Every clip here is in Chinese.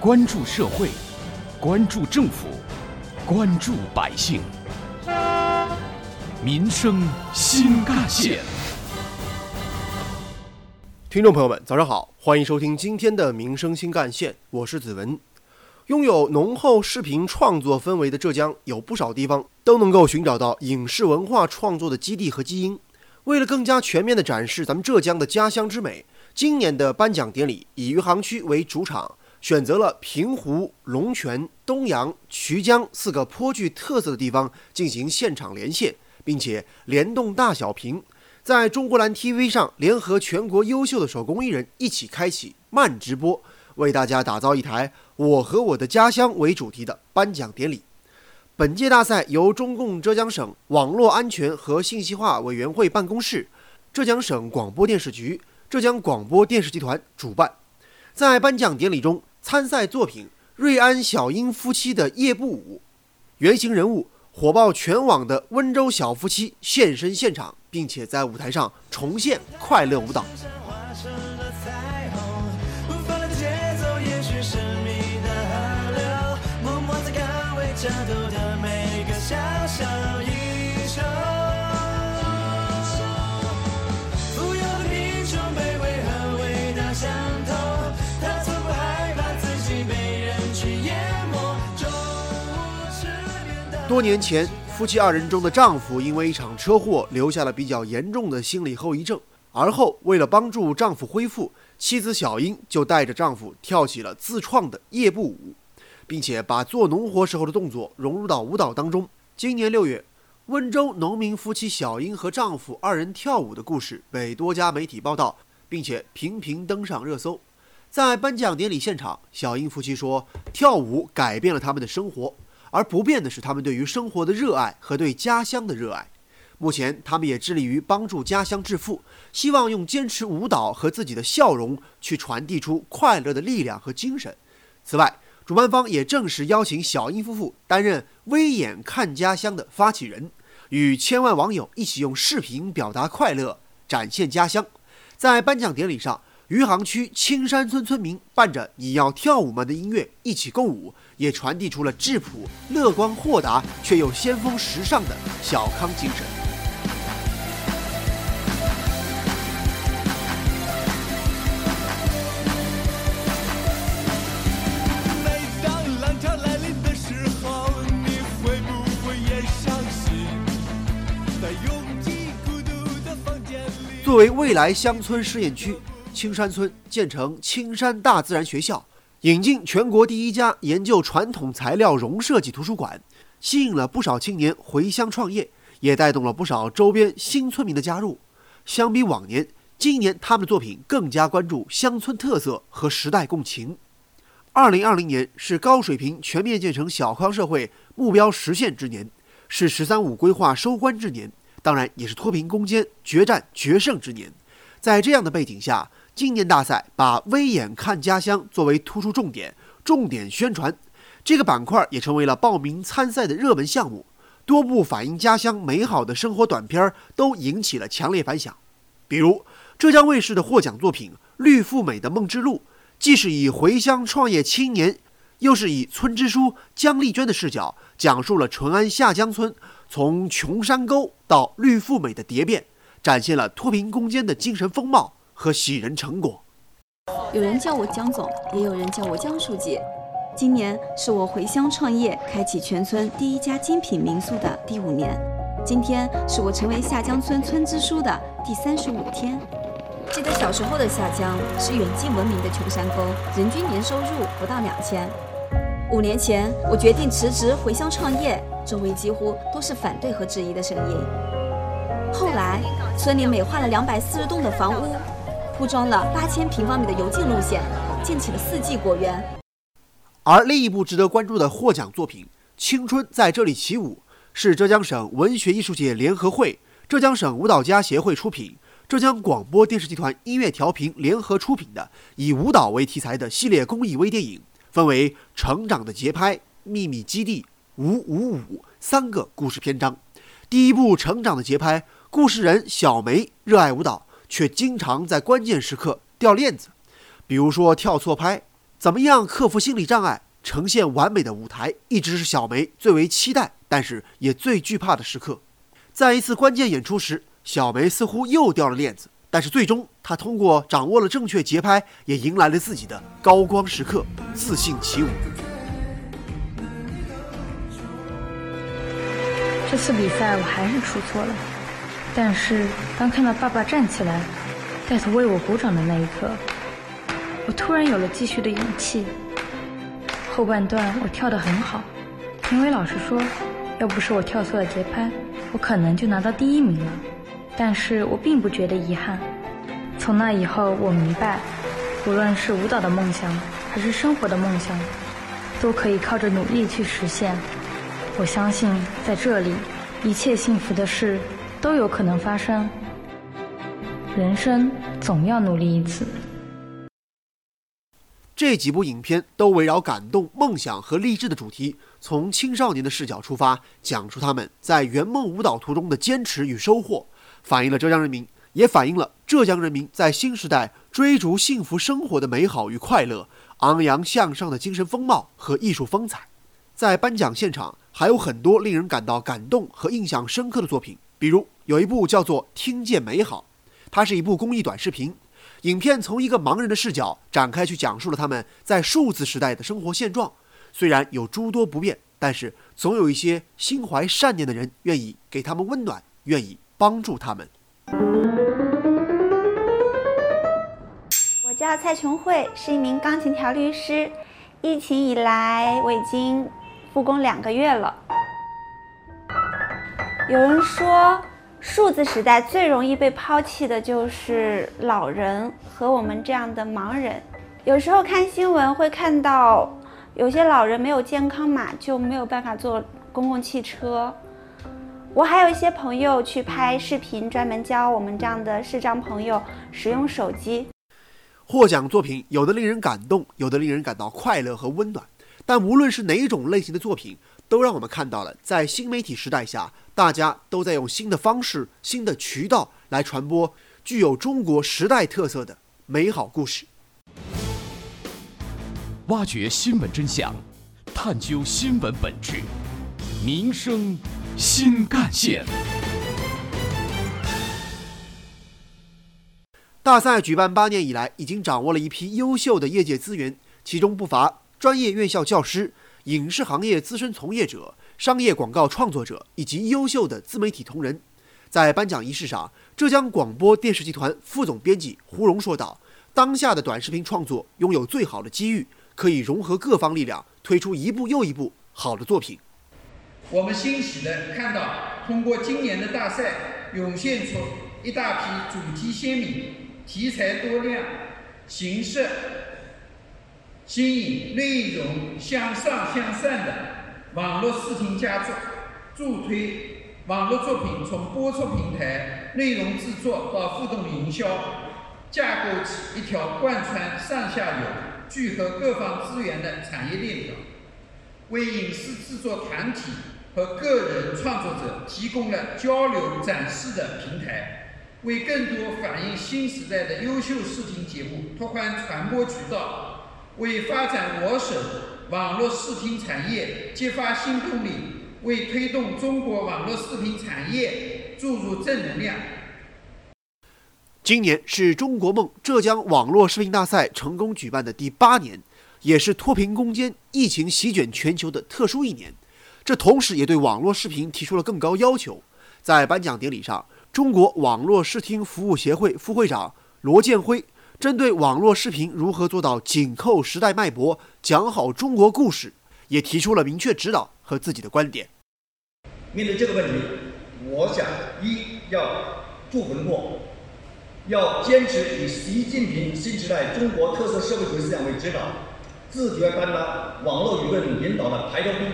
关注社会，关注政府，关注百姓，民生新干线。听众朋友们，早上好，欢迎收听今天的《民生新干线》，我是子文。拥有浓厚视频创作氛围的浙江，有不少地方都能够寻找到影视文化创作的基地和基因。为了更加全面地展示咱们浙江的家乡之美，今年的颁奖典礼以余杭区为主场，选择了平湖、龙泉、东阳、衢江四个颇具特色的地方进行现场连线，并且联动大小屏，在中国蓝 TV 上联合全国优秀的手工艺人一起开启慢直播。为大家打造一台“我和我的家乡”为主题的颁奖典礼。本届大赛由中共浙江省网络安全和信息化委员会办公室、浙江省广播电视局、浙江广播电视集团主办。在颁奖典礼中，参赛作品瑞安小英夫妻的夜步舞，原型人物火爆全网的温州小夫妻现身现场，并且在舞台上重现快乐舞蹈。多年前，夫妻二人中的丈夫因为一场车祸留下了比较严重的心理后遗症。而后，为了帮助丈夫恢复，妻子小英就带着丈夫跳起了自创的夜步舞，并且把做农活时候的动作融入到舞蹈当中。今年六月，温州农民夫妻小英和丈夫二人跳舞的故事被多家媒体报道，并且频频登上热搜。在颁奖典礼现场，小英夫妻说：“跳舞改变了他们的生活。”而不变的是他们对于生活的热爱和对家乡的热爱。目前，他们也致力于帮助家乡致富，希望用坚持舞蹈和自己的笑容去传递出快乐的力量和精神。此外，主办方也正式邀请小英夫妇担任“微眼看家乡”的发起人，与千万网友一起用视频表达快乐，展现家乡。在颁奖典礼上。余杭区青山村村民伴着“你要跳舞吗”的音乐一起共舞，也传递出了质朴、乐观、豁达却又先锋时尚的小康精神。作为未来乡村试验区。青山村建成青山大自然学校，引进全国第一家研究传统材料融设计图书馆，吸引了不少青年回乡创业，也带动了不少周边新村民的加入。相比往年，今年他们的作品更加关注乡村特色和时代共情。二零二零年是高水平全面建成小康社会目标实现之年，是“十三五”规划收官之年，当然也是脱贫攻坚决战决胜之年。在这样的背景下，今年大赛把“微眼看家乡”作为突出重点，重点宣传这个板块也成为了报名参赛的热门项目。多部反映家乡美好的生活短片都引起了强烈反响。比如浙江卫视的获奖作品《绿富美的梦之路》，既是以回乡创业青年，又是以村支书姜丽娟的视角，讲述了淳安下江村从穷山沟到绿富美的蝶变，展现了脱贫攻坚的精神风貌。和喜人成果。有人叫我江总，也有人叫我江书记。今年是我回乡创业、开启全村第一家精品民宿的第五年。今天是我成为下江村村支书的第三十五天。记得小时候的下江是远近闻名的穷山沟，人均年收入不到两千。五年前，我决定辞职回乡创业，周围几乎都是反对和质疑的声音。后来，村里美化了两百四十栋的房屋。铺装了八千平方米的游径路线，建起了四季果园。而另一部值得关注的获奖作品《青春在这里起舞》，是浙江省文学艺术界联合会、浙江省舞蹈家协会出品，浙江广播电视集团音乐调频联合出品的以舞蹈为题材的系列公益微电影，分为《成长的节拍》《秘密基地》《五五五》三个故事篇章。第一部《成长的节拍》，故事人小梅热爱舞蹈。却经常在关键时刻掉链子，比如说跳错拍、怎么样克服心理障碍，呈现完美的舞台，一直是小梅最为期待，但是也最惧怕的时刻。在一次关键演出时，小梅似乎又掉了链子，但是最终她通过掌握了正确节拍，也迎来了自己的高光时刻，自信起舞。这次比赛我还是出错了，但是当看到爸爸站起来，带头为我鼓掌的那一刻，我突然有了继续的勇气。后半段我跳得很好，评委老师说，要不是我跳错了节拍。我可能就拿到第一名了，但是我并不觉得遗憾。从那以后，我明白，无论是舞蹈的梦想，还是生活的梦想，都可以靠着努力去实现。我相信，在这里，一切幸福的事都有可能发生。人生总要努力一次。这几部影片都围绕感动、梦想和励志的主题，从青少年的视角出发，讲述他们在圆梦舞蹈途中的坚持与收获，反映了浙江人民，也反映了浙江人民在新时代追逐幸福生活的美好与快乐，昂扬向上的精神风貌和艺术风采。在颁奖现场，还有很多令人感到感动和印象深刻的作品，比如有一部叫做《听见美好》，它是一部公益短视频。影片从一个盲人的视角展开，去讲述了他们在数字时代的生活现状。虽然有诸多不便，但是总有一些心怀善念的人愿意给他们温暖，愿意帮助他们。我叫蔡琼慧，是一名钢琴调律师。疫情以来，我已经复工两个月了。有人说。数字时代最容易被抛弃的就是老人和我们这样的盲人。有时候看新闻会看到，有些老人没有健康码就没有办法坐公共汽车。我还有一些朋友去拍视频，专门教我们这样的视障朋友使用手机。获奖作品有的令人感动，有的令人感到快乐和温暖。但无论是哪一种类型的作品，都让我们看到了在新媒体时代下。大家都在用新的方式、新的渠道来传播具有中国时代特色的美好故事，挖掘新闻真相，探究新闻本质，民生新干线。大赛举办八年以来，已经掌握了一批优秀的业界资源，其中不乏专业院校教师、影视行业资深从业者。商业广告创作者以及优秀的自媒体同仁，在颁奖仪式上，浙江广播电视集团副总编辑胡荣说道：“当下的短视频创作拥有最好的机遇，可以融合各方力量，推出一部又一部好的作品。我们欣喜地看到，通过今年的大赛，涌现出一大批主题鲜明、题材多样、形式新颖、内容向上向善的。”网络视听佳作，助推网络作品从播出平台、内容制作到互动营销，架构起一条贯穿上下游、聚合各方资源的产业链条，为影视制作团体和个人创作者提供了交流展示的平台，为更多反映新时代的优秀视听节目拓宽传播渠道，为发展我省。网络视频产业激发新动力，为推动中国网络视频产业注入正能量。今年是中国梦浙江网络视频大赛成功举办的第八年，也是脱贫攻坚、疫情席卷全球的特殊一年。这同时也对网络视频提出了更高要求。在颁奖典礼上，中国网络视听服务协会副会长罗建辉。针对网络视频如何做到紧扣时代脉搏、讲好中国故事，也提出了明确指导和自己的观点。面对这个问题，我想一要不魂魄，要坚持以习近平新时代中国特色社会主义思想为指导，自觉担当网络舆论引导的排头兵。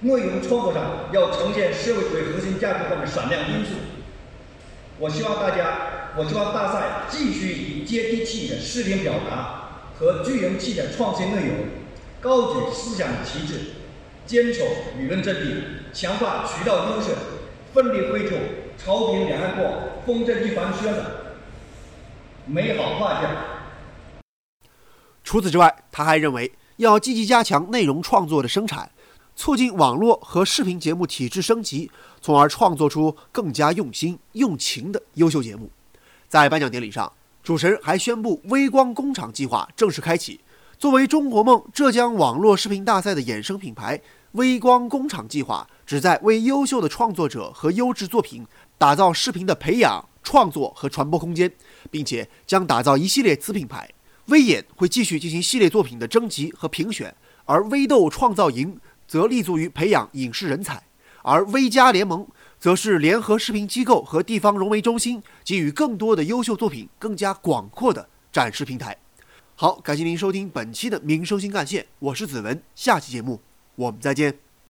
内容创作上要呈现社会主义核心价值观的闪亮因素。我希望大家。我希望大赛继续以接地气的视听表达和具人气的创新内容，高举思想旗帜，坚守舆论阵地，强化渠道优势，奋力绘出朝平两岸过，风正一帆宣的美好画卷。除此之外，他还认为要积极加强内容创作的生产，促进网络和视频节目体制升级，从而创作出更加用心用情的优秀节目。在颁奖典礼上，主持人还宣布“微光工厂计划”正式开启。作为中国梦浙江网络视频大赛的衍生品牌，“微光工厂计划”旨在为优秀的创作者和优质作品打造视频的培养、创作和传播空间，并且将打造一系列子品牌。微演会继续进行系列作品的征集和评选，而微豆创造营则立足于培养影视人才，而微加联盟则是联合视频机构和地方融媒中心，给予更多的优秀作品更加广阔的展示平台。好，感谢您收听本期的民生新干线，我是子文，下期节目我们再见。